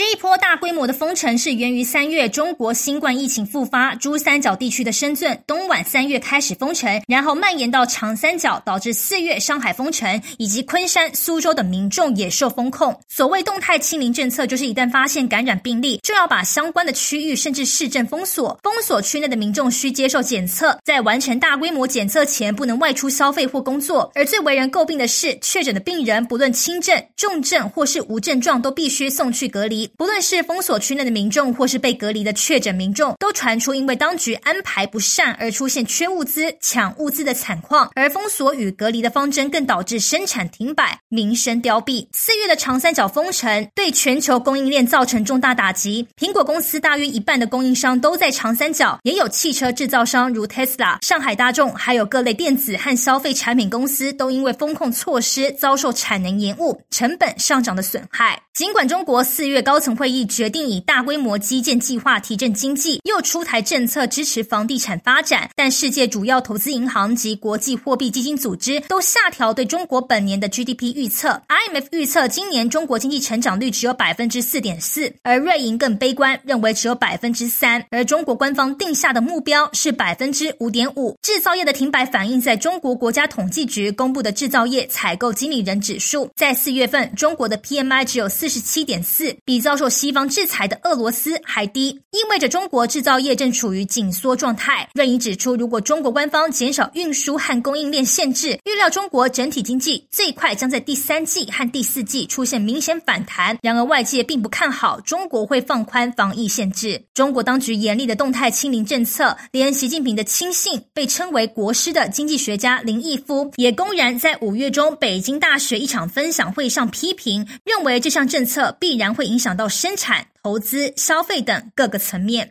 这一波大规模的封城是源于三月中国新冠疫情复发，珠三角地区的深圳、东莞三月开始封城，然后蔓延到长三角，导致四月上海封城，以及昆山、苏州的民众也受封控。所谓动态清零政策，就是一旦发现感染病例，就要把相关的区域甚至市镇封锁，封锁区内的民众需接受检测，在完成大规模检测前不能外出消费或工作。而最为人诟病的是，确诊的病人不论轻症、重症或是无症状，都必须送去隔离。不论是封锁区内的民众，或是被隔离的确诊民众，都传出因为当局安排不善而出现缺物资、抢物资的惨况。而封锁与隔离的方针，更导致生产停摆、民生凋敝。四月的长三角封城，对全球供应链造成重大打击。苹果公司大约一半的供应商都在长三角，也有汽车制造商如 Tesla、上海大众，还有各类电子和消费产品公司，都因为封控措施遭受产能延误、成本上涨的损害。尽管中国四月高高层会议决定以大规模基建计划提振经济，又出台政策支持房地产发展，但世界主要投资银行及国际货币基金组织都下调对中国本年的 GDP 预测。IMF 预测今年中国经济成长率只有百分之四点四，而瑞银更悲观，认为只有百分之三。而中国官方定下的目标是百分之五点五。制造业的停摆反映在中国国家统计局公布的制造业采购经理人指数，在四月份中国的 PMI 只有四。十七点四，比遭受西方制裁的俄罗斯还低，意味着中国制造业正处于紧缩状态。瑞银指出，如果中国官方减少运输和供应链限制，预料中国整体经济最快将在第三季和第四季出现明显反弹。然而，外界并不看好中国会放宽防疫限制。中国当局严厉的动态清零政策，连习近平的亲信、被称为国师的经济学家林毅夫，也公然在五月中北京大学一场分享会上批评，认为这项政策必然会影响响到生产、投资、消费等各个层面。